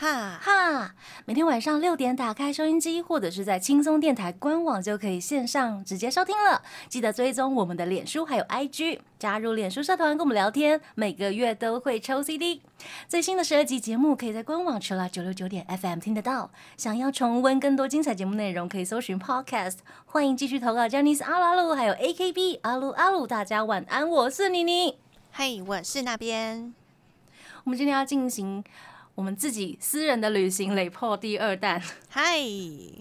哈，哈。每天晚上六点打开收音机，或者是在轻松电台官网就可以线上直接收听了。记得追踪我们的脸书还有 IG，加入脸书社团跟我们聊天，每个月都会抽 CD。最新的十二集节目可以在官网 l o 九六九点 FM 听得到。想要重温更多精彩节目内容，可以搜寻 Podcast。欢迎继续投稿 j a n i c e 阿鲁阿鲁，还有 AKB 阿鲁阿鲁。大家晚安，我是妮妮。嘿，我是那边。我们今天要进行我们自己私人的旅行累破第二弹。嗨，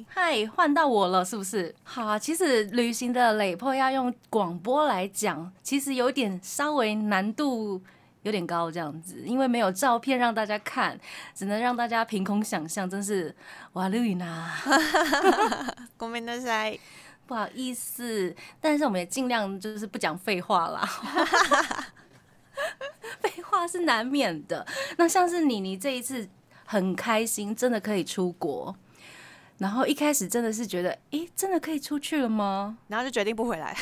嗨，换到我了，是不是？好啊，其实旅行的累破要用广播来讲，其实有点稍微难度有点高，这样子，因为没有照片让大家看，只能让大家凭空想象，真是哇绿呐，ごめんなさい。不好意思，但是我们也尽量就是不讲废话啦。 废话是难免的。那像是你，你这一次很开心，真的可以出国。然后一开始真的是觉得，诶，真的可以出去了吗？然后就决定不回来。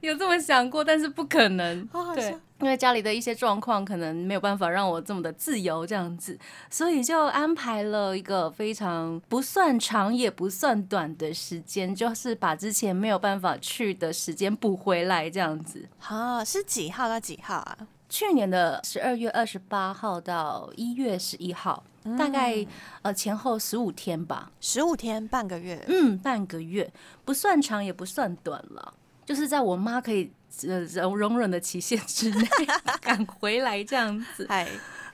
有这么想过，但是不可能。对好好笑，因为家里的一些状况，可能没有办法让我这么的自由这样子，所以就安排了一个非常不算长也不算短的时间，就是把之前没有办法去的时间补回来这样子。好，是几号到几号啊？去年的十二月二十八号到一月十一号，大概呃前后十五天吧，十五天，半个月。嗯，半个月，不算长也不算短了，就是在我妈可以呃容容忍的期限之内 赶回来这样子。嗨，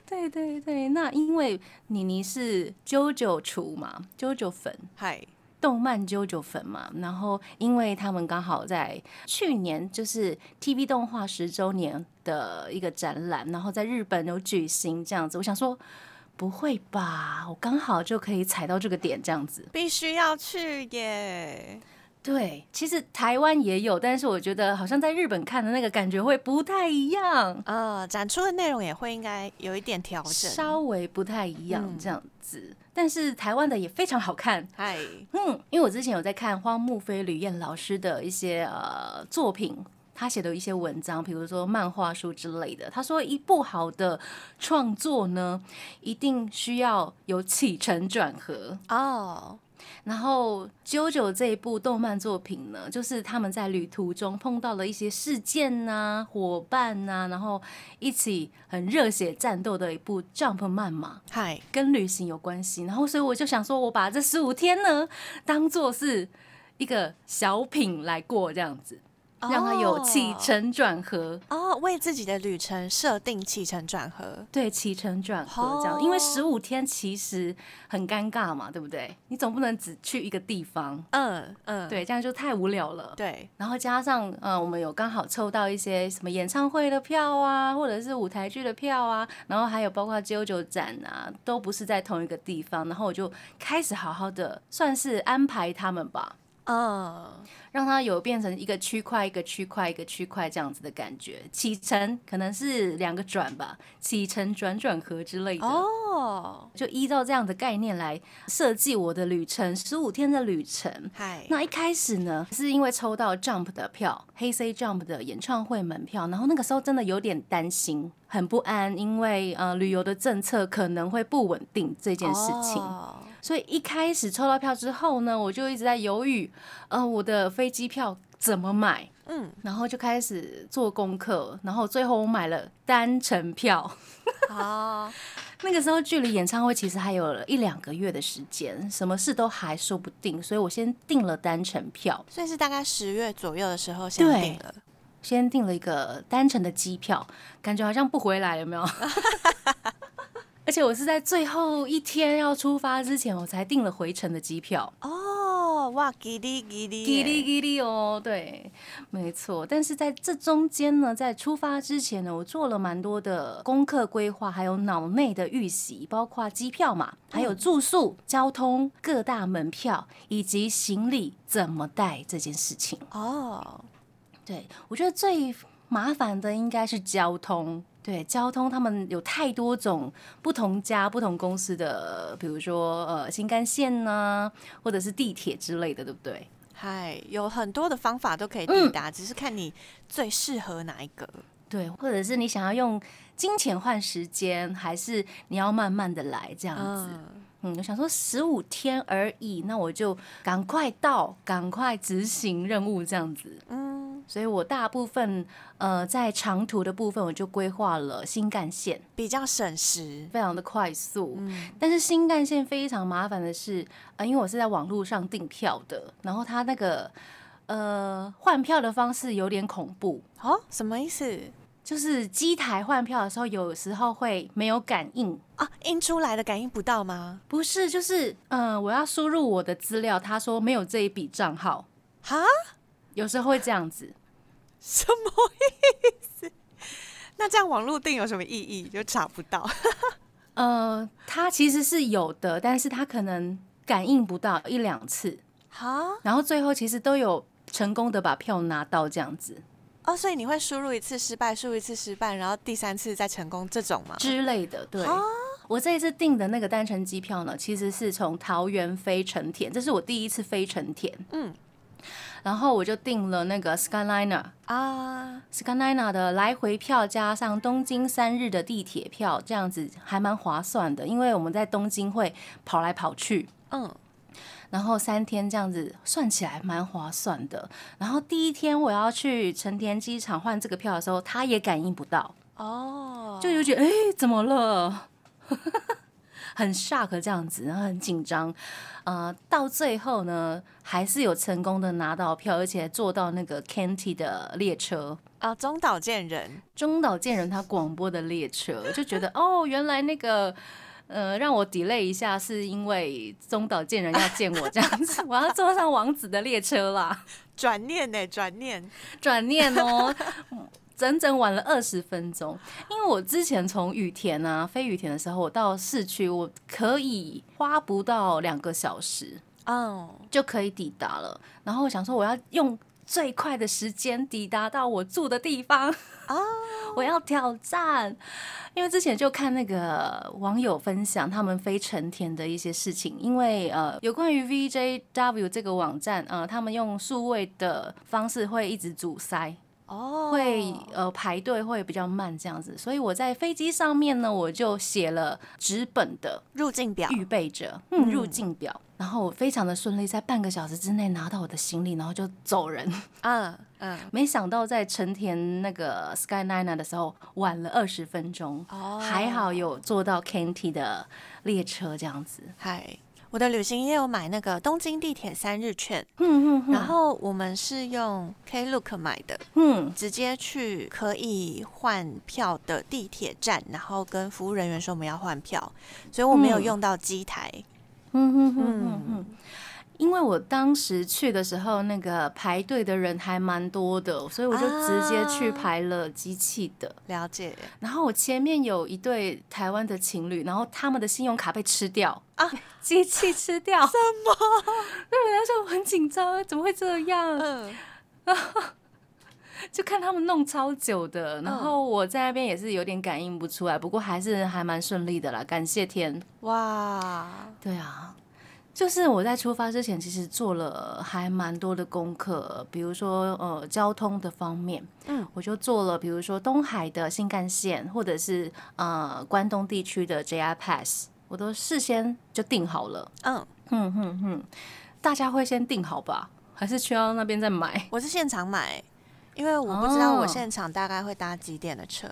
对对对，那因为妮妮是啾啾厨嘛，啾啾粉，嗨，动漫啾啾粉嘛，然后因为他们刚好在去年就是 TV 动画十周年的一个展览，然后在日本有举行这样子，我想说不会吧，我刚好就可以踩到这个点这样子。必须要去耶。对，其实台湾也有，但是我觉得好像在日本看的那个感觉会不太一样，呃，展出的内容也会应该有一点调整。稍微不太一样嗯这样子。但是台湾的也非常好看，嗨，嗯，因为我之前有在看荒木飞吕彦老师的一些呃作品。他写的一些文章，比如说漫画书之类的。他说，一部好的创作呢，一定需要有起承转合。哦，然后《JOJO》这一部动漫作品呢，就是他们在旅途中碰到了一些事件呐、伙伴呐、然后一起很热血战斗的一部 Jump 漫嘛，嗨，跟旅行有关系。然后所以我就想说，我把这十五天呢，当做是一个小品来过，这样子，让他有起承转合。哦，为自己的旅程设定起承转合。对，起承转合这样，因为十五天其实很尴尬嘛，对不对？你总不能只去一个地方，嗯嗯，对，这样就太无聊了。对，然后加上呃，我们有刚好抽到一些什么演唱会的票啊，或者是舞台剧的票啊，然后还有包括九九展啊，都不是在同一个地方。然后我就开始好好的算是安排他们吧，嗯，让它有变成一个区块一个区块一个区块这样子的感觉。起承可能是两个转吧，起承转转合之类的。哦，就依照这样的概念来设计我的旅程，十五天的旅程。嗨，那一开始呢，是因为抽到 Jump 的票，黑 C Jump 的演唱会门票，然后那个时候真的有点担心，很不安，因为呃旅游的政策可能会不稳定这件事情。哦所以一开始抽到票之后呢，我就一直在犹豫，呃，我的飞机票怎么买？嗯，然后就开始做功课，然后最后我买了单程票。好 那个时候距离演唱会其实还有了一两个月的时间，什么事都还说不定，所以我先订了单程票。所以是大概十月左右的时候先对定了。先订了一个单程的机票，感觉好像不回来，有没有？而且我是在最后一天要出发之前，我才订了回程的机票。哦，哇，叽哩叽哩耶，叽哩叽哩哦，对，没错。但是在这中间呢，在出发之前呢，我做了蛮多的功课规划，还有脑内的预习，包括机票嘛，还有住宿、交通、各大门票以及行李怎么带这件事情。哦，对我觉得最麻烦的应该是交通。对，交通他们有太多种不同家、不同公司的，比如说呃新干线呢，或者是地铁之类的，对不对？嗨，有很多的方法都可以抵达，只是看你最适合哪一个。对，或者是你想要用金钱换时间，还是你要慢慢的来这样子？嗯，我想说十五天而已，那我就赶快到，赶快执行任务这样子。嗯，所以我大部分呃在长途的部分，我就规划了新干线，比较省时，非常的快速。嗯，但是新干线非常麻烦的是，呃，因为我是在网络上订票的，然后它那个呃换票的方式有点恐怖。哦，什么意思？就是机台换票的时候，有时候会没有感应啊，印出来的感应不到吗？不是，就是嗯，我要输入我的资料，他说没有这一笔账号，哈，有时候会这样子，什么意思？那这样网络订有什么意义？就查不到？呃，它其实是有的，但是它可能感应不到一两次，好，然后最后其实都有成功的把票拿到这样子。哦，所以你会输入一次失败，输入一次失败，然后第三次再成功这种吗？之类的，对。我这一次订的那个单程机票呢，其实是从桃园飞成田，这是我第一次飞成田。嗯。然后我就订了那个 Skyliner 啊，Skyliner 的来回票加上东京三日的地铁票，这样子还蛮划算的，因为我们在东京会跑来跑去。嗯。然后三天这样子算起来蛮划算的。然后第一天我要去成田机场换这个票的时候，他也感应不到哦，就有觉得哎怎么了，很 shock 这样子，然后很紧张。呃，到最后呢，还是有成功的拿到票，而且坐到那个 Kanty 的列车啊，中岛健人，中岛健人他广播的列车，就觉得哦，原来那个。呃，让我 delay 一下，是因为中岛健人要见我这样子，我要坐上王子的列车啦。转念呢？转念，转念哦，整整晚了二十分钟。因为我之前从羽田啊飞羽田的时候，我到市区我可以花不到两个小时，哦，就可以抵达了。然后我想说，我要用。最快的时间抵达到我住的地方啊！我要挑战，因为之前就看那个网友分享他们飞成田的一些事情，因为呃，有关于 VJW 这个网站，呃，他们用数位的方式会一直阻塞。哦，会呃排队会比较慢这样子，所以我在飞机上面呢，我就写了纸本的入境表，预备着，嗯，入境表，然后我非常的顺利，在半个小时之内拿到我的行李，然后就走人。嗯嗯，没想到在成田那个 Skyliner 的时候晚了二十分钟，哦，还好有坐到 Kanty 的列车这样子，嗨。我的旅行也有买那个东京地铁三日券，嗯嗯，然后我们是用 Klook 买的，嗯，直接去可以换票的地铁站，然后跟服务人员说我们要换票，所以我没有用到机台，嗯嗯嗯。嗯。因为我当时去的时候，那个排队的人还蛮多的，所以我就直接去排了机器的。了解。然后我前面有一对台湾的情侣，然后他们的信用卡被吃掉啊，机器吃掉。什么？对，那时候很紧张，怎么会这样？嗯。就看他们弄超久的，然后我在那边也是有点感应不出来，不过还是还蛮顺利的啦，感谢天。哇。对啊。就是我在出发之前，其实做了还蛮多的功课，比如说呃交通的方面，嗯，我就做了，比如说东海的新干线，或者是呃关东地区的 JR Pass，我都事先就订好了。嗯哼哼哼，大家会先订好吧？还是去到那边再买？我是现场买，因为我不知道我现场大概会搭几点的车。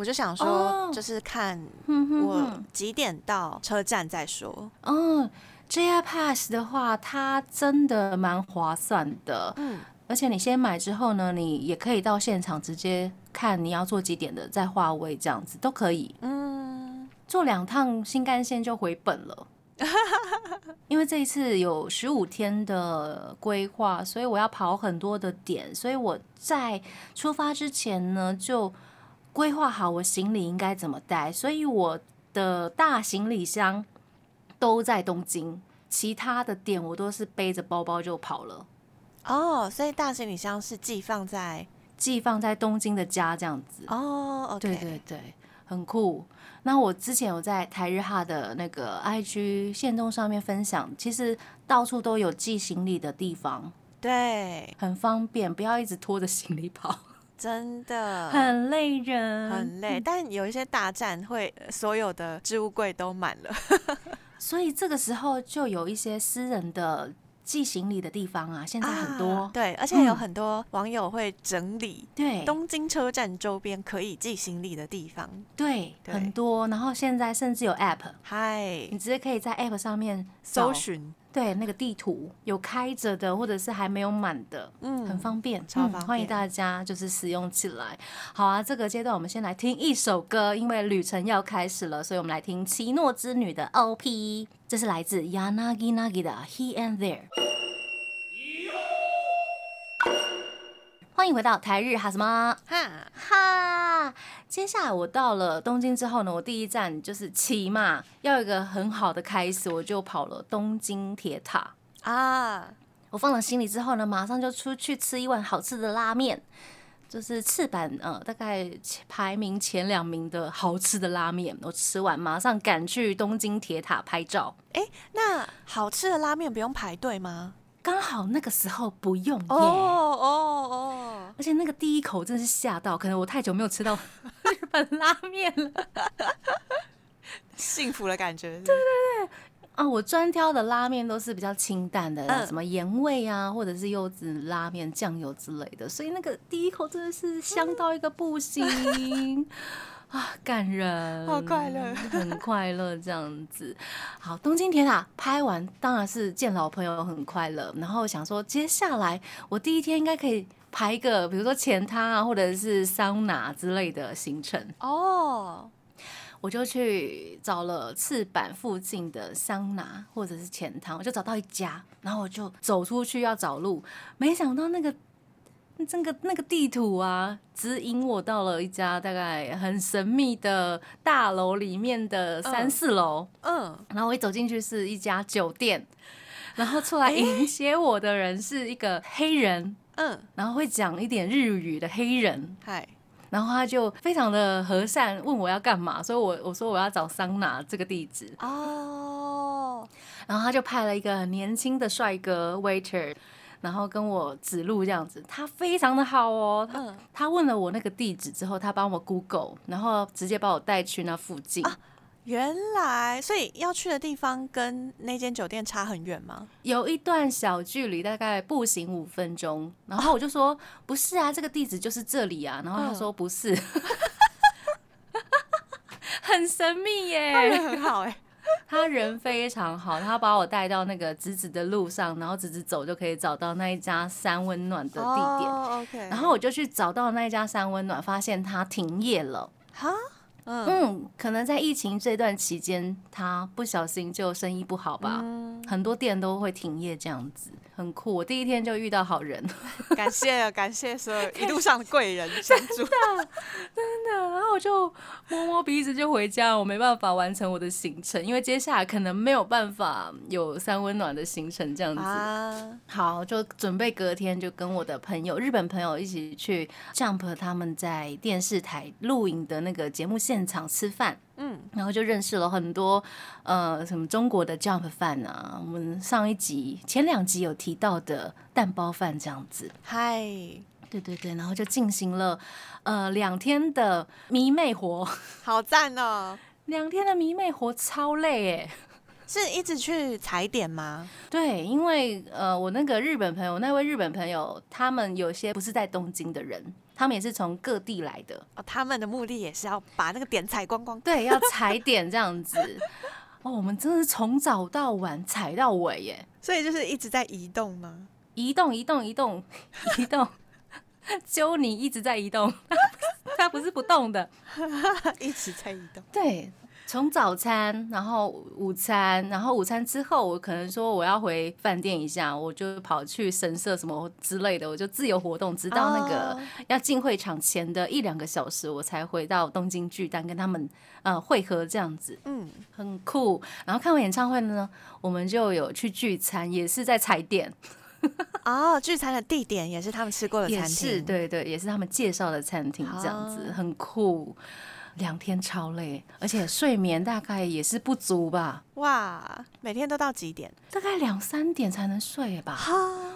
我就想说，就是看我几点到车站再说。嗯，JR Pass 的话，它真的蛮划算的。嗯，而且你先买之后呢，你也可以到现场直接看你要坐几点的，再划位这样子都可以。嗯，坐两趟新干线就回本了。因为这一次有十五天的规划，所以我要跑很多的点，所以我在出发之前呢就。规划好我行李应该怎么带，所以我的大行李箱都在东京，其他的点我都是背着包包就跑了。哦，所以大行李箱是寄放在寄放在东京的家这样子。哦，对对对，很酷。那我之前有在台日哈的那个 IG 线动上面分享，其实到处都有寄行李的地方，对，很方便，不要一直拖着行李跑，真的很累人，很累。但有一些大站会所有的置物柜都满了，所以这个时候就有一些私人的。寄行李的地方啊，现在很多，对，而且有很多网友会整理，对，东京车站周边可以寄行李的地方，对，很多。然后现在甚至有 App，嗨，你直接可以在 App 上面搜寻。对，那个地图有开着的，或者是还没有满的，嗯，很方便，超方便，欢迎大家就是使用起来。好啊，这个阶段我们先来听一首歌，因为旅程要开始了，所以我们来听奇诺之女的 OP，这是来自 Yanagi Nagi 的 He and There。欢迎回到台日哈什么哈哈。接下来我到了东京之后呢，我第一站就是骑嘛，要有一个很好的开始，我就跑了东京铁塔啊。我放了行李之后呢，马上就出去吃一碗好吃的拉面，就是赤坂呃大概排名前两名的好吃的拉面。我吃完马上赶去东京铁塔拍照。哎，那好吃的拉面不用排队吗？刚好那个时候不用耶，哦哦。哦，而且那个第一口真的是吓到，可能我太久没有吃到 日本拉面了，幸福的感觉。对对对，啊，我专挑的拉面都是比较清淡的，什么盐味啊，或者是柚子拉面、酱油之类的，所以那个第一口真的是香到一个不行。啊，感人，好快乐，很快乐这样子。好，东京铁塔拍完，当然是见老朋友很快乐。然后想说，接下来我第一天应该可以排一个，比如说前汤啊，或者是桑拿之类的行程。哦，我就去找了赤坂附近的桑拿或者是前汤，我就找到一家，然后我就走出去要找路，没想到那个。这个那个地图啊，指引我到了一家大概很神秘的大楼里面的三四楼。嗯，然后我一走进去是一家酒店，然后出来迎接我的人是一个黑人。嗯，然后会讲一点日语的黑人。嗨，然后他就非常的和善，问我要干嘛，所以我我说我要找桑拿这个地址。哦，然后他就派了一个年轻的帅哥 waiter。然后跟我指路这样子，他非常的好哦。他他问了我那个地址之后，他帮我 Google，然后直接把我带去那附近。原来，所以要去的地方跟那间酒店差很远吗？有一段小距离，大概步行五分钟。然后我就说不是啊，这个地址就是这里啊。然后他说不是，很神秘耶，很好哎。他人非常好，他把我带到那个直直的路上，然后直直走就可以找到那一家三温暖的地点。OK，然后我就去找到那一家三温暖，发现它停业了。哈。嗯，可能在疫情这段期间，他不小心就生意不好吧，很多店都会停业，这样子很酷。我第一天就遇到好人，感谢感谢所有一路上的贵人相助，真的真的。然后我就摸摸鼻子就回家，我没办法完成我的行程，因为接下来可能没有办法有三温暖的行程这样子。好，就准备隔天就跟我的朋友日本朋友一起去 Jump 他们在电视台录影的那个节目现场吃饭，嗯，然后就认识了很多，呃，什么中国的 Jump 饭啊，我们上一集前两集有提到的蛋包饭这样子，嗨，对对对，然后就进行了呃两天的迷妹活，好赞哦，两天的迷妹活超累哎。是一直去踩点吗？对，因为呃，我那个日本朋友，那位日本朋友，他们有些不是在东京的人，他们也是从各地来的。哦，他们的目的也是要把那个点踩光光。对，要踩 点这样子。哦，我们真的是从早到晚踩到尾耶。所以就是一直在移动吗？移动，移动，移动，移动。揪你一直在移动，它不是不动的，一直在移动。对。从早餐，然后午餐，然后午餐之后，我可能说我要回饭店一下，我就跑去神社什么之类的，我就自由活动，直到那个要进会场前的一两个小时，我才回到东京巨蛋跟他们呃会合这样子，嗯，很酷。然后看完演唱会呢，我们就有去聚餐，也是在踩点。哦，聚餐的地点也是他们吃过的餐厅，对对，也是他们介绍的餐厅，这样子很酷。两天超累，而且睡眠大概也是不足吧。哇，每天都到几点？大概两三点才能睡吧。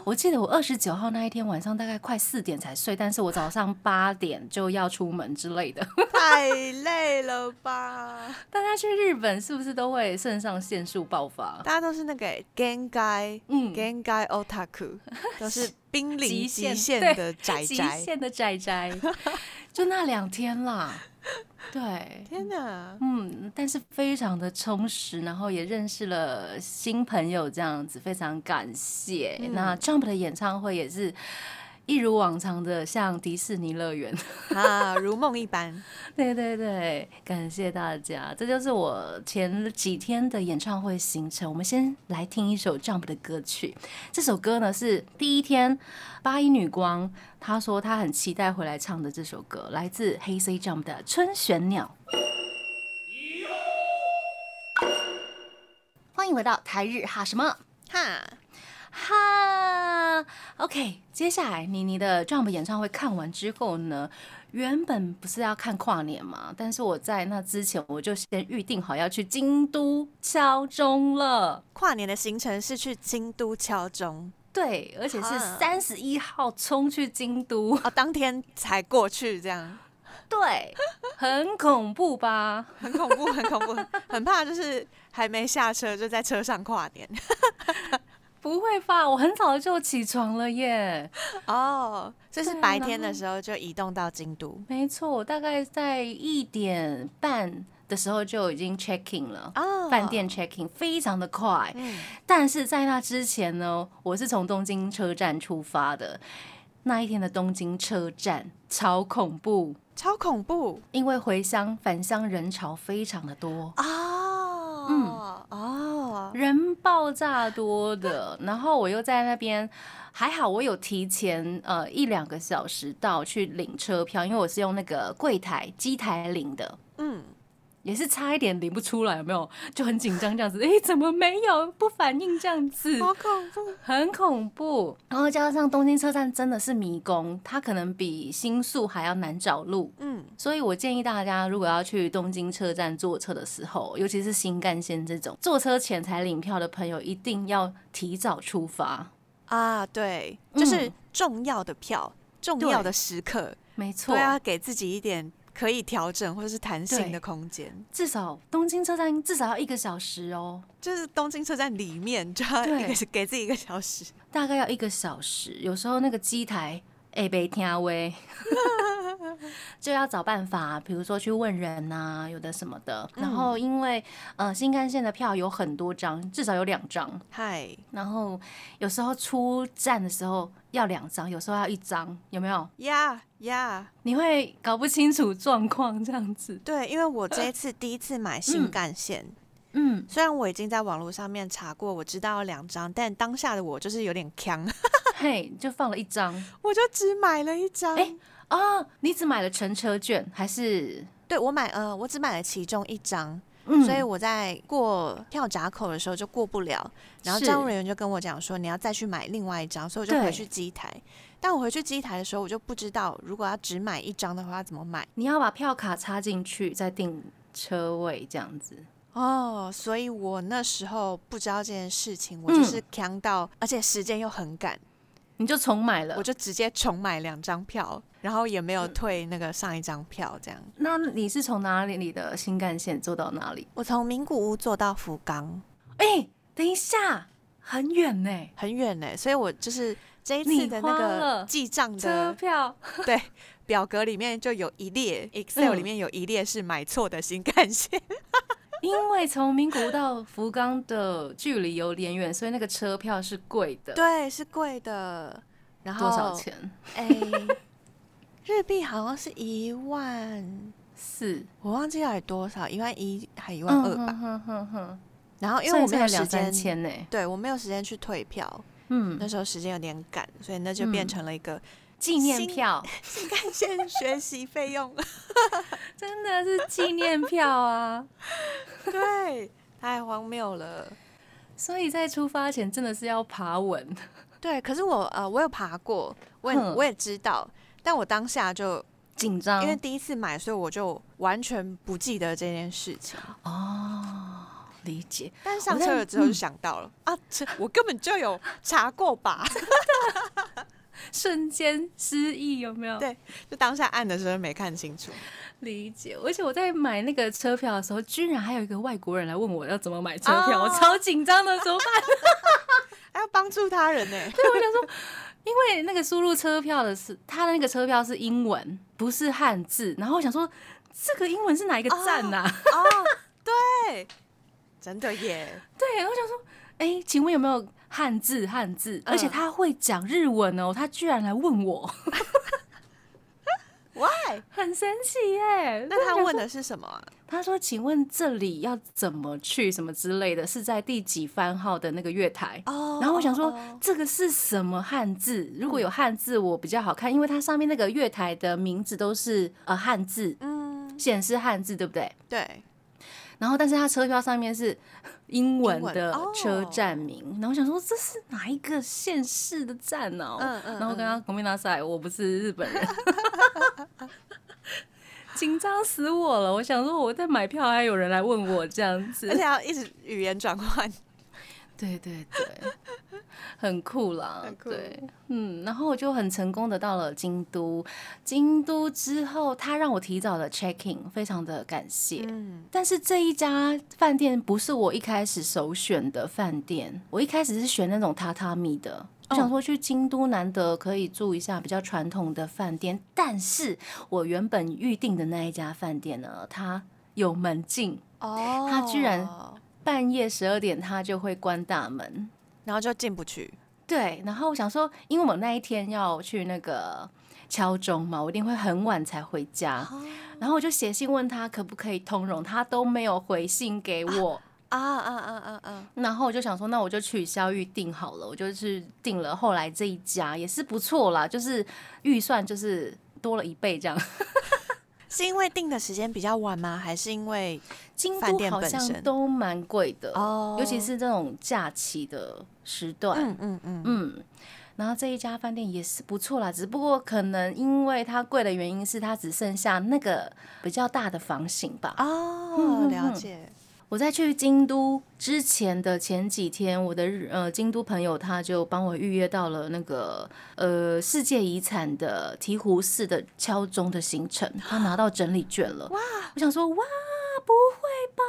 我记得我二十九号那一天晚上大概快四点才睡，但是我早上八点就要出门之类的。太累了吧？大家去日本是不是都会肾上腺素爆发？大家都是那个 Gengai，嗯，Gengai Otaku，都是濒临极限的宅宅，极限的宅宅，就那两天啦。对，天哪，嗯，但是非常的充实，然后也认识了新朋友，这样子非常感谢。那 Jump 的演唱会也是一如往常的像迪士尼乐园啊，如梦一般。对对对，感谢大家，这就是我前几天的演唱会行程。我们先来听一首 Jump 的歌曲，这首歌呢是第一天八一女光。她说她很期待回来唱的这首歌，来自黑 C Jump 的《春玄鸟》。欢迎回到台日哈什么哈哈。OK，接下来妮妮的 Jump 演唱会看完之后呢，原本不是要看跨年嘛，但是我在那之前我就先预定好要去京都敲钟了。跨年的行程是去京都敲钟。对，而且是三十一号冲去京都哦，当天才过去这样，对，很恐怖吧？很恐怖，很恐怖，很怕，就是还没下车就在车上跨年。不会吧？我很早就起床了耶。哦，这是白天的时候就移动到京都，没错，大概在一点半。的时候就已经 checking 了，饭店 checking 非常的快，但是在那之前呢，我是从东京车站出发的，那一天的东京车站超恐怖，超恐怖，因为回乡返乡人潮非常的多啊，嗯。哦，人爆炸多的，然后我又在那边，还好我有提前呃一两个小时到去领车票，因为我是用那个柜台机台领的，嗯。也是差一点领不出来，有没有？就很紧张这样子，哎，怎么没有不反应这样子？好恐怖，很恐怖。然后加上东京车站真的是迷宫，它可能比新宿还要难找路。嗯，所以我建议大家，如果要去东京车站坐车的时候，尤其是新干线这种坐车前才领票的朋友，一定要提早出发啊！对，就是重要的票，重要的时刻，没错，都要给自己一点。可以调整或者是弹性的空间，至少东京车站至少要一个小时哦。就是东京车站里面就要一个给自己一个小时，大概要一个小时。有时候那个机台哎被听喂，就要找办法，比如说去问人呐，有的什么的。然后因为呃新干线的票有很多张，至少有两张。嗨，然后有时候出站的时候。要两张，有时候要一张，有没有？呀呀，你会搞不清楚状况这样子。对，因为我这一次第一次买新干线，嗯，虽然我已经在网络上面查过，我知道两张，但当下的我就是有点坑，嘿，就放了一张，我就只买了一张。哎，啊，你只买了乘车券还是？对我买，呃，我只买了其中一张。所以我在过票闸口的时候就过不了，然后站务人员就跟我讲说你要再去买另外一张，所以我就回去机台。但我回去机台的时候，我就不知道如果要只买一张的话怎么买。你要把票卡插进去再订车位这样子。哦，所以我那时候不知道这件事情，我就是强到，而且时间又很赶。你就重买了，我就直接重买两张票，然后也没有退那个上一张票，这样。那你是从哪里里的新干线坐到哪里？我从名古屋坐到福冈。哎，等一下，很远呢，很远呢，所以我就是这一次的那个记账的车票，对，表格里面就有一列，Excel 里面有一列是买错的新干线。因为从名古屋到福冈的距离有点远，所以那个车票是贵的。对，是贵的。然后多少钱？哎，日币好像是一万四，我忘记了多少，一万一还一万二吧。然后因为我没有时间呢，对我没有时间去退票。嗯，那时候时间有点赶，所以那就变成了一个。纪念票，新干线学习费用，真的是纪念票啊！对，太荒谬了。所以在出发前真的是要爬稳。对，可是我呃，我有爬过，我也我也知道，但我当下就紧张，因为第一次买，所以我就完全不记得这件事情。哦，理解。但上车了之后就想到了啊，这我根本就有查过吧。瞬间失忆有没有？对，就当下按的时候没看清楚。理解，而且我在买那个车票的时候，居然还有一个外国人来问我要怎么买车票，我超紧张的，怎么办？还要帮助他人呢？对，我想说，因为那个输入车票的是他的那个车票是英文，不是汉字，然后我想说，这个英文是哪一个站呐？哦，对，真的耶。对，然后想说，哎，请问有没有汉字？汉字，而且他会讲日文哦，他居然来问我。Why？很神奇耶！那他问的是什么？他说：“请问这里要怎么去？什么之类的？是在第几番号的那个月台？”哦。然后我想说，这个是什么汉字？如果有汉字，我比较好看，因为它上面那个月台的名字都是呃汉字，嗯，显示汉字，对不对？对。然后，但是他车票上面是 英文的车站名，然后我想说这是哪一个县市的站呢？嗯嗯。然后跟他同面大赛，我不是日本人，紧张死我了。我想说我在买票，还有人来问我这样子，而且要一直语言转换。对对对，很酷啦，对，嗯，然后我就很成功的到了京都，京都之后他让我提早的 check in，非常的感谢。嗯，但是这一家饭店不是我一开始首选的饭店，我一开始是选那种榻榻米的，我想说去京都难得可以住一下比较传统的饭店，但是我原本预定的那一家饭店呢，它有门禁哦，它居然。半夜十二点，它就会关大门，然后就进不去。对，然后我想说，因为我那一天要去那个敲钟嘛，我一定会很晚才回家。然后我就写信问他可不可以通融，他都没有回信给我。啊啊啊啊啊！然后我就想说，那我就取消预定好了，我就是订了后来这一家，也是不错啦，就是预算就是多了一倍这样。是因为订的时间比较晚吗？还是因为京都好像都蛮贵的哦，尤其是这种假期的时段。嗯嗯嗯嗯。然后这一家饭店也是不错啦，只不过可能因为它贵的原因是它只剩下那个比较大的房型吧。哦，了解。我在去京都之前的前几天，我的呃京都朋友他就帮我预约到了那个呃世界遗产的醍醐寺的敲钟的行程，他拿到整理券了。哇！我想说哇，不会吧？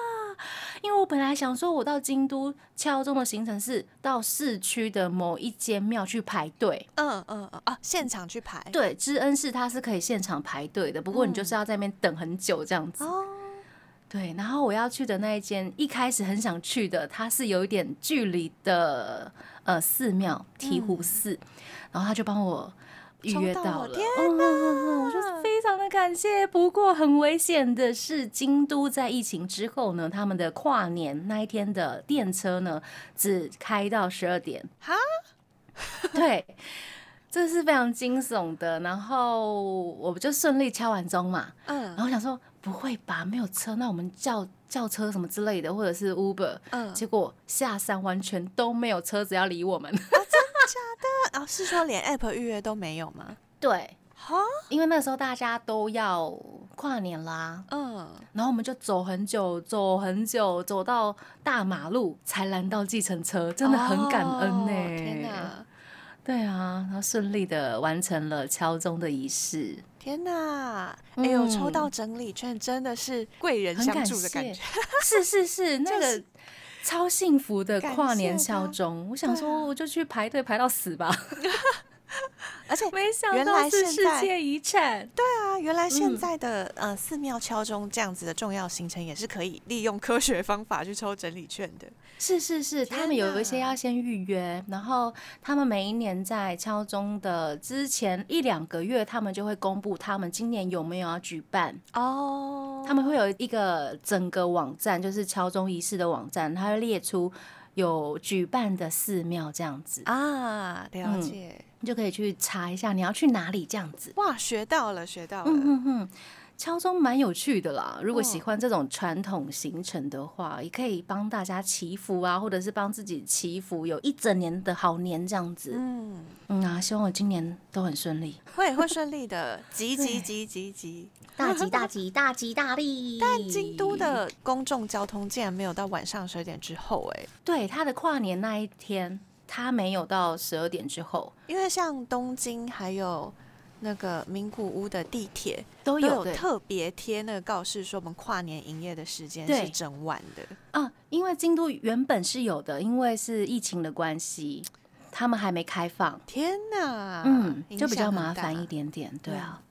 因为我本来想说，我到京都敲钟的行程是到市区的某一间庙去排队。嗯嗯嗯啊，现场去排。对，知恩寺它是可以现场排队的，不过你就是要在那边等很久这样子。哦。对，然后我要去的那一间，一开始很想去的，它是有一点距离的，呃，寺庙醍醐寺，然后他就帮我预约到了，天我就非常的感谢。不过很危险的是，京都在疫情之后呢，他们的跨年那一天的电车呢，只开到十二点。哈，对，这是非常惊悚的。然后我就顺利敲完钟嘛，嗯，然后想说。不会吧？没有车，那我们叫叫车什么之类的，或者是 Uber。嗯，结果下山完全都没有车子要理我们。假的？啊，是说连 App 预约都没有吗？对，哈，因为那时候大家都要跨年啦。嗯，然后我们就走很久，走很久，走到大马路才拦到计程车，真的很感恩呢。天哪！对啊，然后顺利的完成了敲钟的仪式。天哪！哎呦，抽到整理券真的是贵人相助的感觉，是是是，那个 超幸福的跨年效钟。我想说，我就去排队排到死吧。而且没想到是世界遗产。对啊，原来现在的呃寺庙敲钟这样子的重要行程，也是可以利用科学方法去抽整理券的。是是是，他们有一些要先预约，然后他们每一年在敲钟的之前一两个月，他们就会公布他们今年有没有要举办哦。他们会有一个整个网站，就是敲钟仪式的网站，它会列出有举办的寺庙这样子啊，了解。就可以去查一下你要去哪里这样子。哇，学到了，学到了。嗯嗯嗯。敲钟蛮有趣的啦，如果喜欢这种传统行程的话，也可以帮大家祈福啊，或者是帮自己祈福，有一整年的好年这样子。嗯嗯啊，希望我今年都很顺利，会会顺利的，吉吉吉吉吉，大吉大吉大吉大利。但京都的公众交通竟然没有到晚上十二点之后，哎，对，他的跨年那一天，他没有到十二点之后，因为像东京还有。那个名古屋的地铁都有特别贴那个告示，说我们跨年营业的时间是整晚的啊。因为京都原本是有的，因为是疫情的关系，他们还没开放。天哪，嗯，就比较麻烦一点点，对啊。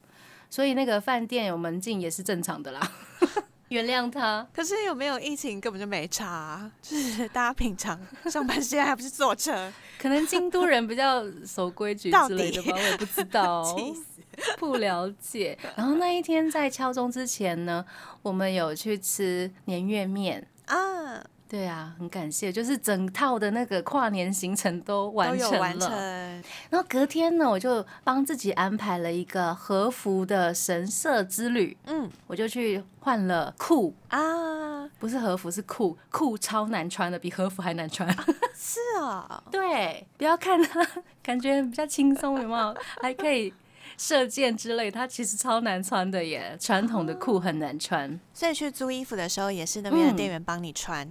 所以那个饭店有门禁也是正常的啦。原谅他，可是有没有疫情根本就没差，就是大家平常上班时间还不是坐车，可能京都人比较守规矩之类的吧，我也不知道，不了解。然后那一天在敲钟之前呢，我们有去吃年月面。啊。对啊，很感谢，就是整套的那个跨年行程都完成了。然后隔天呢，我就帮自己安排了一个和服的神社之旅。嗯，我就去换了裤啊，不是和服，是裤，裤超难穿的，比和服还难穿。是啊，对，不要看它，感觉比较轻松，有没有？还可以射箭之类，它其实超难穿的耶。传统的裤很难穿，所以去租衣服的时候，也是那边的店员帮你穿。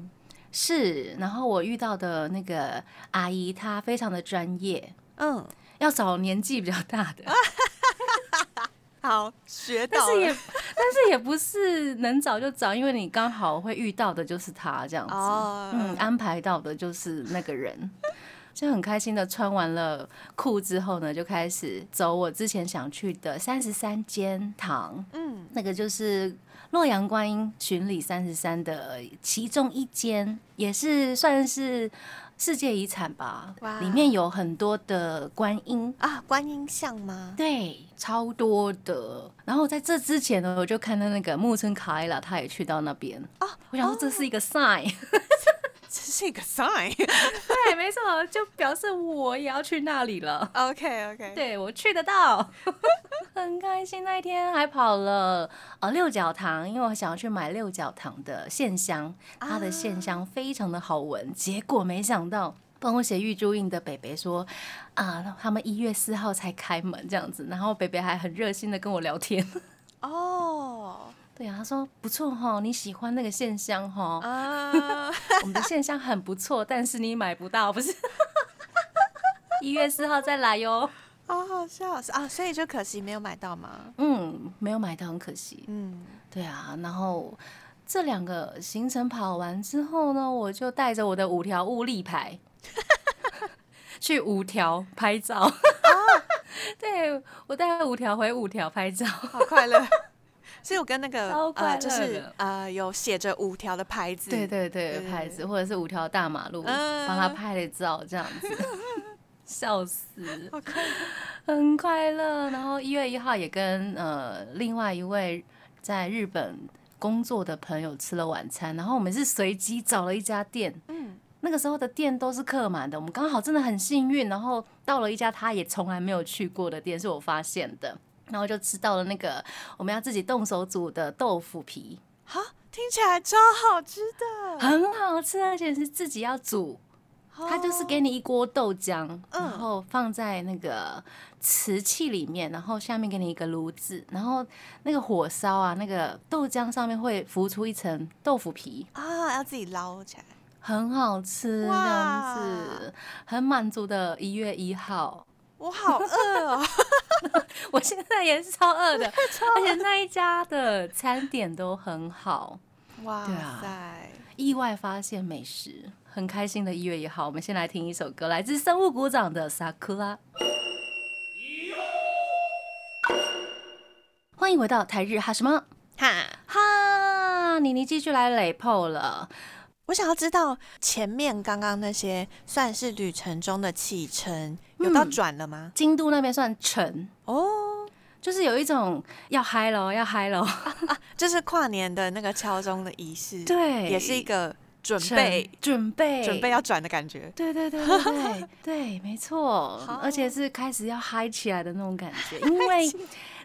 是，然后我遇到的那个阿姨，她非常的专业，嗯，要找年纪比较大的，好学到，但是也 但是也不是能找就找，因为你刚好会遇到的就是他这样子，嗯，安排到的就是那个人，就很开心的穿完了裤之后呢，就开始走我之前想去的三十三间堂，嗯，那个就是。洛阳观音巡礼三十三的其中一间，也是算是世界遗产吧。里面有很多的观音啊，观音像吗？对，超多的。然后在这之前呢，我就看到那个木村卡伊拉，他也去到那边啊。我想说这是一个 sign。这是一个 sign，对，没错，就表示我也要去那里了。OK OK，对我去得到，很开心。那一天还跑了呃六角堂，因为我想要去买六角堂的线香，它的线香非常的好闻。结果没想到帮我写玉珠印的北北说啊，他们一月四号才开门这样子，然后北北还很热心的跟我聊天。哦。对呀，他说不错哈，你喜欢那个线香哈？啊，我们的线香很不错，但是你买不到，不是？一月四号再来哟。好好笑啊！所以就可惜没有买到吗？嗯，没有买到，很可惜。嗯，对啊。然后这两个行程跑完之后呢，我就带着我的五条物力牌 去五条拍照。对我带了五条回五条拍照，好快乐。所以我跟那个呃，就是呃，有写着五条的牌子，对对对，牌子或者是五条大马路，帮他拍了照，这样子，笑死，好快乐，很快乐。然后一月一号也跟呃另外一位在日本工作的朋友吃了晚餐，然后我们是随机找了一家店，嗯，那个时候的店都是客满的，我们刚好真的很幸运，然后到了一家他也从来没有去过的店，是我发现的。然后就吃到了那个我们要自己动手煮的豆腐皮，哈，听起来超好吃的，很好吃，而且是自己要煮。它就是给你一锅豆浆，然后放在那个瓷器里面，然后下面给你一个炉子，然后那个火烧啊，那个豆浆上面会浮出一层豆腐皮。啊，要自己捞起来，很好吃，这样子，很满足的一月一号。我好饿哦！我现在也是超饿的，而且那一家的餐点都很好。哇塞！意外发现美食，很开心的一月一号，我们先来听一首歌，来自生物鼓掌的《Sakura》。欢迎回到台日哈什么哈哈，妮妮继续来雷破了。我想要知道前面刚刚那些算是旅程中的启程，有到转了吗？京都那边算程哦，就是有一种要嗨喽，要嗨喽，就是跨年的那个敲钟的仪式，对，也是一个准备准备准备要转的感觉。对对对对对 对，没错，而且是开始要嗨起来的那种感觉，因 为。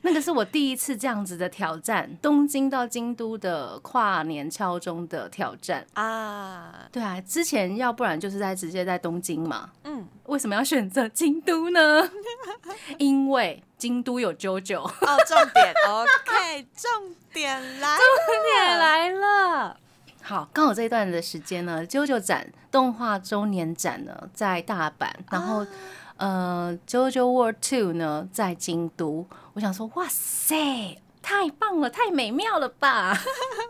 那个是我第一次这样子的挑战，东京到京都的跨年敲钟的挑战啊！对啊，之前要不然就是在直接在东京嘛。嗯，为什么要选择京都呢？因为京都有九九。哦，重点，OK，重点来，重点来了。好，刚好这一段的时间呢，九九展动画周年展呢在大阪，然后。呃，JoJo World Two 呢，在京都。我想说，哇塞，太棒了，太美妙了吧！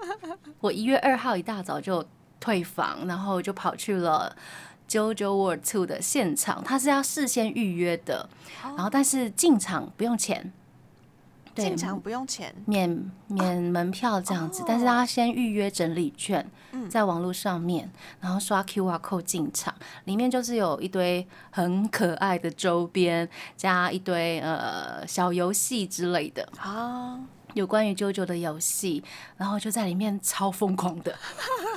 我一月二号一大早就退房，然后就跑去了 JoJo World Two 的现场。它是要事先预约的，然后但是进场不用钱。进场不用钱，免免门票这样子，但是他先预约整理券，在网络上面，然后刷 Q R code 进场，里面就是有一堆很可爱的周边，加一堆呃小游戏之类的啊，有关于啾啾的游戏，然后就在里面超疯狂的，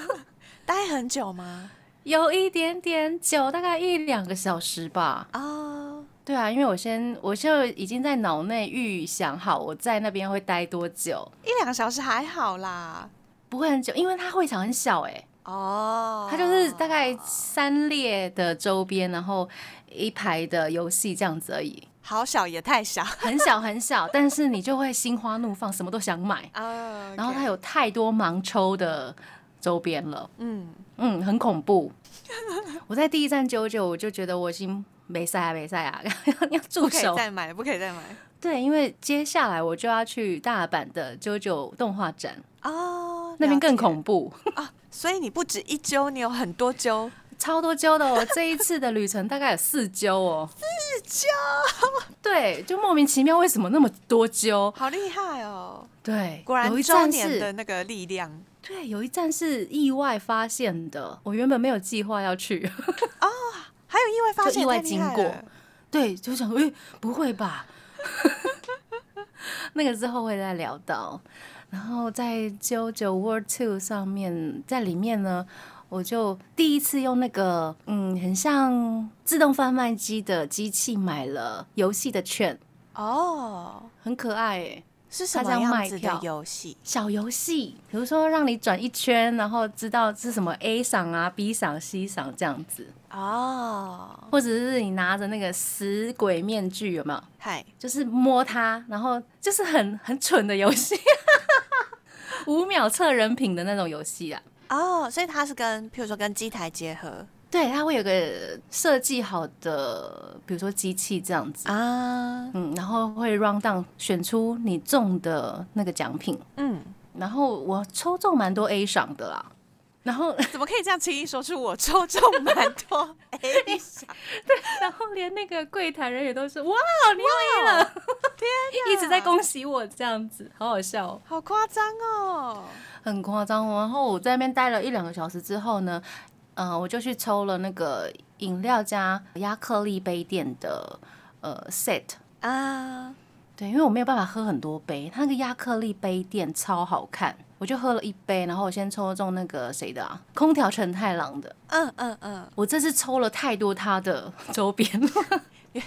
待很久吗？有一点点久，大概一两个小时吧。啊。对啊，因为我先我就已经在脑内预想好我在那边会待多久，一两个小时还好啦，不会很久，因为它会场很小哎。哦，它就是大概三列的周边，然后一排的游戏这样子而已。好小也太小，很小很小，但是你就会心花怒放，什么都想买啊。然后它有太多盲抽的周边了，嗯嗯，很恐怖。我在第一站九九，我就觉得我已经。没赛啊，没赛啊！要 要住手，再买，不可以再买。对，因为接下来我就要去大阪的九九动画展哦，那边更恐怖啊！所以你不止一揪，你有很多揪，超多揪的哦。这一次的旅程大概有四揪哦，四揪。对，就莫名其妙为什么那么多揪，好厉害哦！对，果然有一站是的那个力量。对，有一站是意外发现的，我原本没有计划要去哦。还有意外发现，意外经过，对，就想，哎，不会吧？那个之后会再聊到。然后在《JoJo World Two》上面，在里面呢，我就第一次用那个，嗯，很像自动贩卖机的机器买了游戏的券，哦，很可爱哎。是什么样子的游戏？小游戏，比如说让你转一圈，然后知道是什么 A 赏啊、B 赏、C 赏这样子哦。或者是你拿着那个死鬼面具，有没有？嗨，就是摸它，然后就是很很蠢的游戏，五秒测人品的那种游戏啊。哦，所以它是跟，譬如说跟机台结合。对，它会有个设计好的，比如说机器这样子啊，嗯，然后会 round down 选出你中的那个奖品，嗯，然后我抽中蛮多 A 赏的啦，然后 怎么可以这样轻易说出我抽中蛮多 A 赏？对，然后连那个柜台人员都是哇，你又 A 了，天，一直在恭喜我这样子，好好笑，好夸张哦，很夸张。然后我在那边待了一两个小时之后呢。嗯，我就去抽了那个饮料加亚克力杯垫的呃 set 啊，对，因为我没有办法喝很多杯，它那个亚克力杯垫超好看，我就喝了一杯，然后我先抽中那个谁的啊？空调陈太郎的，嗯嗯嗯，我这次抽了太多他的周边了，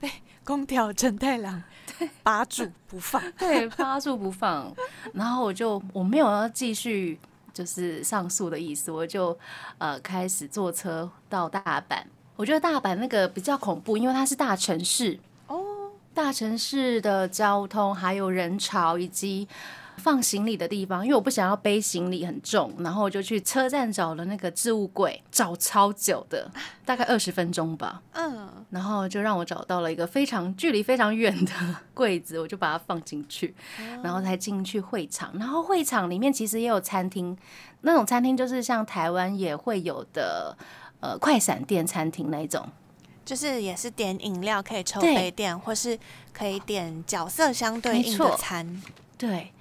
被 空调陈太郎扒住不放，对，扒住不放，然后我就我没有要继续。就是上诉的意思，我就呃开始坐车到大阪。我觉得大阪那个比较恐怖，因为它是大城市哦，大城市的交通还有人潮以及。放行李的地方，因为我不想要背行李很重，然后我就去车站找了那个置物柜，找超久的，大概二十分钟吧。嗯，然后就让我找到了一个非常距离非常远的 柜子，我就把它放进去，然后才进去会场。然后会场里面其实也有餐厅，那种餐厅就是像台湾也会有的，呃，快闪店餐厅那种，就是也是点饮料可以抽杯垫，或是可以点角色相对应的餐，对。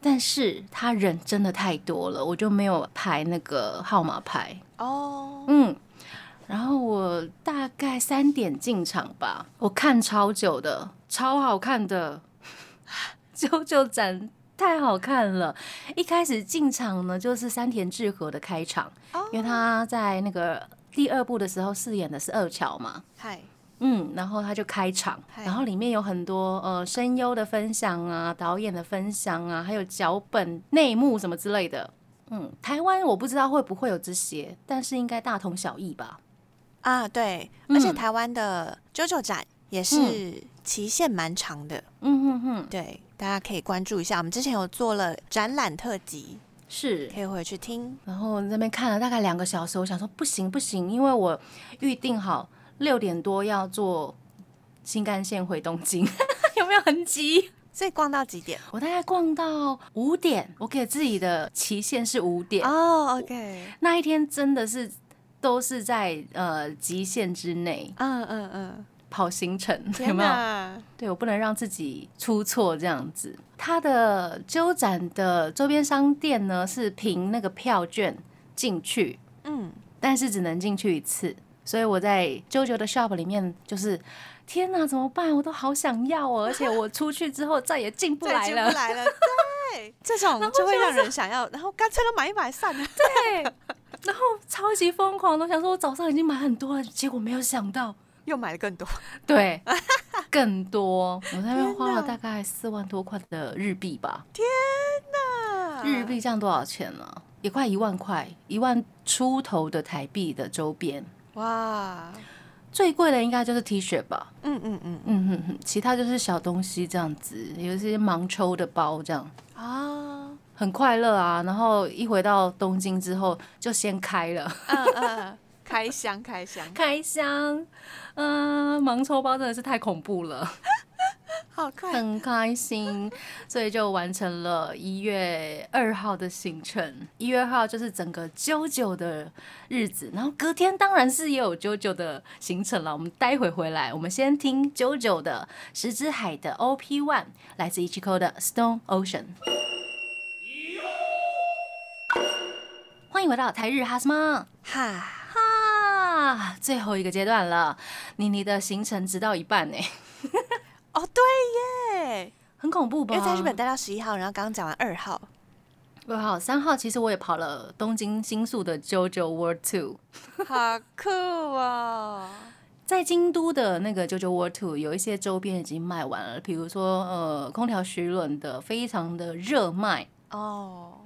但是他人真的太多了，我就没有排那个号码牌哦。嗯，然后我大概三点进场吧，我看超久的，超好看的，九九展太好看了。一开始进场呢，就是山田智和的开场，因为他在那个第二部的时候饰演的是二乔嘛。嗨。嗯，然后他就开场，然后里面有很多呃声优的分享啊，导演的分享啊，还有脚本内幕什么之类的。嗯，台湾我不知道会不会有这些，但是应该大同小异吧。啊，对，而且台湾的 JoJo 展也是期限蛮长的。嗯哼哼，对，大家可以关注一下。我们之前有做了展览特辑，是可以回去听。然后那边看了大概两个小时，我想说不行不行，因为我预定好。六点多要坐新干线回东京，有没有很急？所以逛到几点？我大概逛到五点。我给自己的期限是五点。哦，OK。那一天真的是都是在呃极限之内。嗯嗯嗯。跑行程有没有？对我不能让自己出错这样子。它的鸠展的周边商店呢是凭那个票券进去，嗯，但是只能进去一次。所以我在啾啾的 shop 里面，就是天哪，怎么办？我都好想要哦，而且我出去之后再也进不来了。进不来了，对，这种就会让人想要，然后干脆都买一买算了。对，然后超级疯狂，我想说我早上已经买很多了，结果没有想到又买了更多。对，更多，我那边花了大概四万多块的日币吧。天哪，日币这样多少钱呢？也快一万块，一万出头的台币的周边。哇，最贵的应该就是 T 恤吧。嗯嗯嗯。嗯嗯嗯，其他就是小东西这样子，有一些盲抽的包这样。啊，很快乐啊。然后一回到东京之后，就先开了，嗯嗯，开箱开箱。开箱，嗯，盲抽包真的是太恐怖了。很开心，所以就完成了一月二号的行程。一月二号就是整个九九的日子，然后隔天当然是也有九九的行程了。我们待会回来，我们先听九九的石之海的 OP One，来自 Ichiko 的 Stone Ocean。欢迎回到台日哈什么哈哈，最后一个阶段了，妮妮的行程直到一半呢。哦，对耶，很恐怖吧？因为在日本待到十一号，然后刚刚讲完二号，二号、三号，其实我也跑了东京新宿的 JoJo World Two，好酷哦！在京都的那个 JoJo World Two 有一些周边已经卖完了，比如说呃空调徐轮的，非常的热卖哦。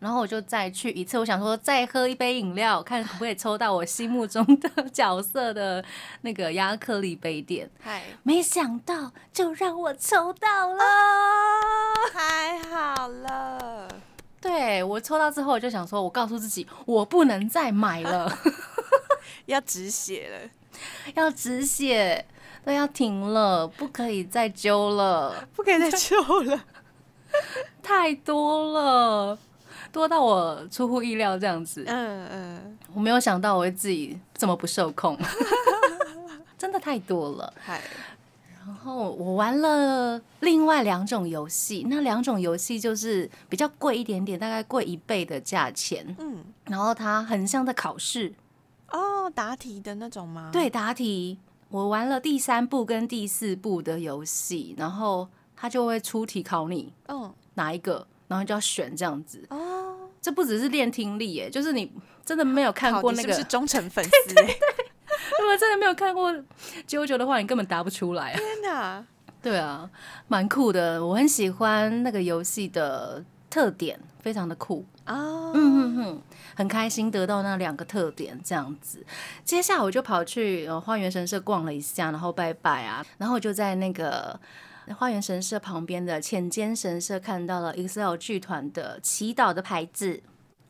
然后我就再去一次，我想说再喝一杯饮料，看可不可以抽到我心目中的 角色的那个亚克力杯垫。嗨，没想到就让我抽到了，太好了！对我抽到之后，我就想说，我告诉自己，我不能再买了 要止血了，要止血，都要停了，不可以再揪了，不可以再揪了，太多了。多到我出乎意料这样子，嗯嗯，我没有想到我会自己这么不受控，真的太多了。嗨，然后我玩了另外两种游戏，那两种游戏就是比较贵一点点，大概贵一倍的价钱。嗯，然后它很像在考试哦，答题的那种吗？对，答题。我玩了第三部跟第四部的游戏，然后它就会出题考你，嗯，哪一个，然后就要选这样子。哦。这不只是练听力耶，就是你真的没有看过那个是忠诚粉丝。如果真的没有看过啾啾的话，你根本答不出来。天哪！对啊，蛮酷的，我很喜欢那个游戏的特点，非常的酷啊。嗯嗯嗯，很开心得到那两个特点，这样子。接下来我就跑去呃花园神社逛了一下，然后拜拜啊，然后我就在那个。花园神社旁边的浅间神社看到了 Excel 剧团的祈祷的牌子。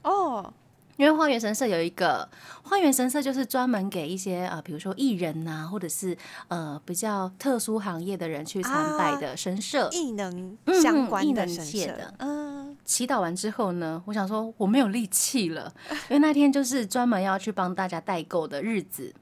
哦，因为花园神社有一个花园神社，就是专门给一些啊，比如说艺人呐，或者是呃比较特殊行业的人去参拜的神社，艺能相关的神社。的。嗯，祈祷完之后呢，我想说我没有力气了，因为那天就是专门要去帮大家代购的日子。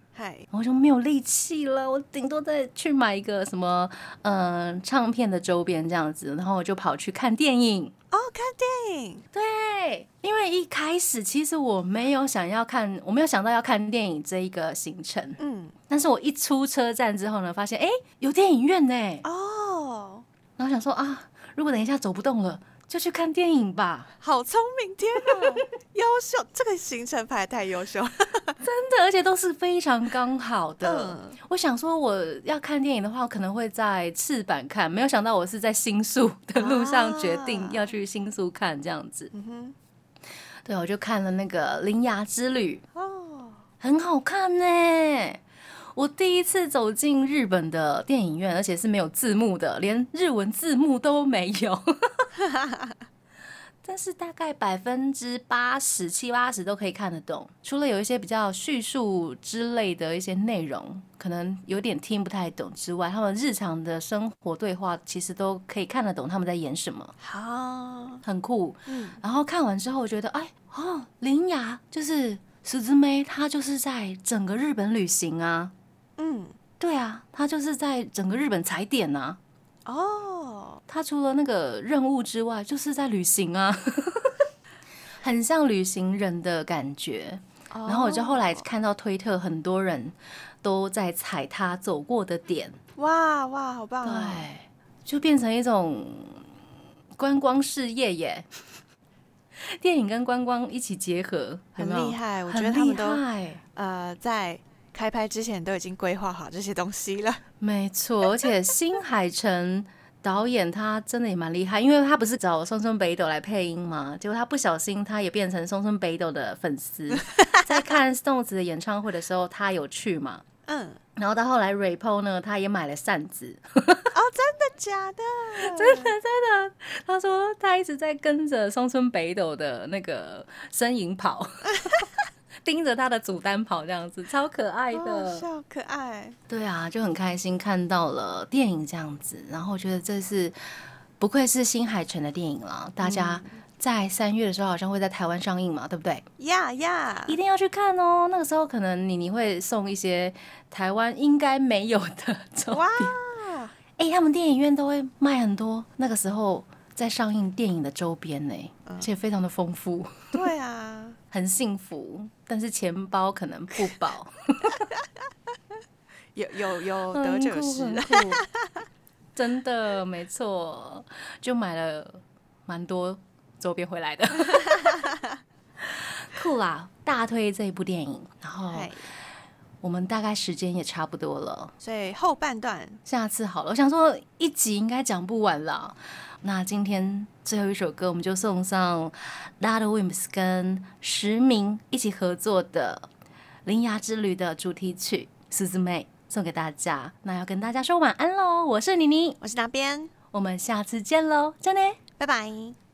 我就没有力气了，我顶多再去买一个什么，嗯，唱片的周边这样子，然后我就跑去看电影。哦，看电影，对，因为一开始其实我没有想要看，我没有想到要看电影这一个行程。嗯，但是我一出车站之后呢，发现哎，有电影院呢。哦，然后想说啊，如果等一下走不动了。就去看电影吧。好聪明，天啊，优秀！这个行程排太优秀，真的，而且都是非常刚好的。我想说，我要看电影的话，可能会在赤坂看，没有想到我是在新宿的路上决定要去新宿看这样子。嗯哼，对，我就看了那个《铃芽之旅》，哦，很好看呢。我第一次走进日本的电影院，而且是没有字幕的，连日文字幕都没有。但是大概百分之八十七八十都可以看得懂，除了有一些比较叙述之类的一些内容，可能有点听不太懂之外，他们日常的生活对话其实都可以看得懂他们在演什么。好，很酷。嗯，然后看完之后，我觉得，哎，哦，铃芽就是石之妹，她就是在整个日本旅行啊。嗯，对啊，他就是在整个日本踩点呐。哦，他除了那个任务之外，就是在旅行啊，很像旅行人的感觉。然后我就后来看到推特，很多人都在踩他走过的点。哇哇，好棒！对，就变成一种观光事业耶。电影跟观光一起结合，很厉害。我觉得他们都呃在。开拍之前都已经规划好这些东西了，没错。而且新海诚导演他真的也蛮厉害，因为他不是找松村北斗来配音嘛，结果他不小心他也变成松村北斗的粉丝，在看 Stones 的演唱会的时候，他有去嘛，嗯，然后到后来 Repo 呢，他也买了扇子，哦，真的假的？真的真的，他说他一直在跟着松村北斗的那个身影跑。盯着他的主单跑，这样子超可爱的，笑可爱。对啊，就很开心看到了电影这样子，然后觉得这是不愧是新海诚的电影了。大家在三月的时候好像会在台湾上映嘛，对不对？呀呀，一定要去看哦。那个时候可能你你会送一些台湾应该没有的周边。哎，他们电影院都会卖很多那个时候在上映电影的周边呢，而且非常的丰富。对啊。很幸福，但是钱包可能不保。有有有得者失，真的没错，就买了蛮多周边回来的。酷啦，大推这一部电影，然后我们大概时间也差不多了，所以后半段下次好了。我想说一集应该讲不完了。那今天最后一首歌，我们就送上 Lad Wims 跟实名一起合作的《铃芽之旅》的主题曲《苏子妹》，送给大家。那要跟大家说晚安喽！我是妮妮，我是达边，我们下次见喽，真的，拜拜。